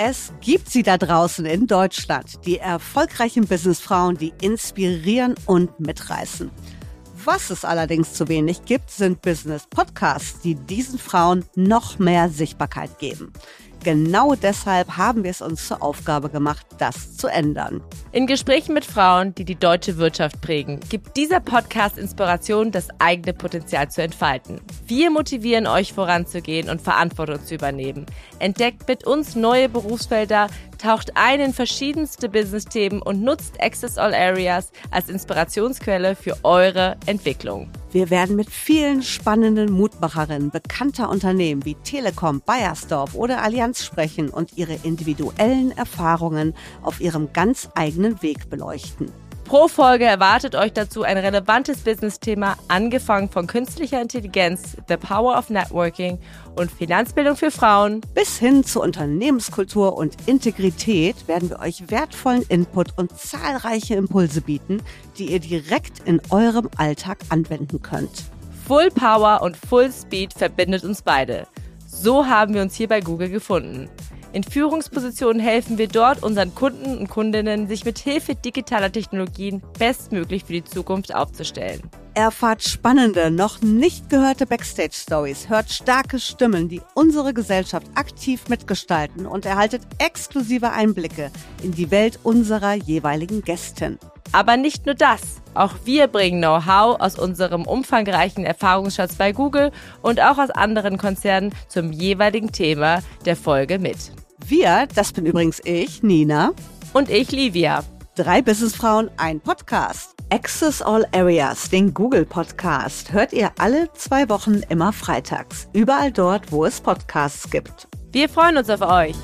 Es gibt sie da draußen in Deutschland, die erfolgreichen Businessfrauen, die inspirieren und mitreißen. Was es allerdings zu wenig gibt, sind Business-Podcasts, die diesen Frauen noch mehr Sichtbarkeit geben. Genau deshalb haben wir es uns zur Aufgabe gemacht, das zu ändern. In Gesprächen mit Frauen, die die deutsche Wirtschaft prägen, gibt dieser Podcast Inspiration, das eigene Potenzial zu entfalten. Wir motivieren euch voranzugehen und Verantwortung zu übernehmen. Entdeckt mit uns neue Berufsfelder, taucht ein in verschiedenste Business-Themen und nutzt Access All Areas als Inspirationsquelle für eure Entwicklung. Wir werden mit vielen spannenden Mutmacherinnen bekannter Unternehmen wie Telekom, Bayersdorf oder Allianz sprechen und ihre individuellen Erfahrungen auf ihrem ganz eigenen Weg beleuchten. Pro Folge erwartet euch dazu ein relevantes Business-Thema, angefangen von künstlicher Intelligenz, The Power of Networking und Finanzbildung für Frauen. Bis hin zu Unternehmenskultur und Integrität werden wir euch wertvollen Input und zahlreiche Impulse bieten, die ihr direkt in eurem Alltag anwenden könnt. Full Power und Full Speed verbindet uns beide. So haben wir uns hier bei Google gefunden. In Führungspositionen helfen wir dort unseren Kunden und Kundinnen, sich mit Hilfe digitaler Technologien bestmöglich für die Zukunft aufzustellen. Erfahrt spannende, noch nicht gehörte Backstage-Stories, hört starke Stimmen, die unsere Gesellschaft aktiv mitgestalten und erhaltet exklusive Einblicke in die Welt unserer jeweiligen Gästin. Aber nicht nur das. Auch wir bringen Know-how aus unserem umfangreichen Erfahrungsschatz bei Google und auch aus anderen Konzernen zum jeweiligen Thema der Folge mit. Wir, das bin übrigens ich, Nina. Und ich, Livia. Drei Businessfrauen, ein Podcast. Access All Areas, den Google Podcast, hört ihr alle zwei Wochen immer freitags. Überall dort, wo es Podcasts gibt. Wir freuen uns auf euch.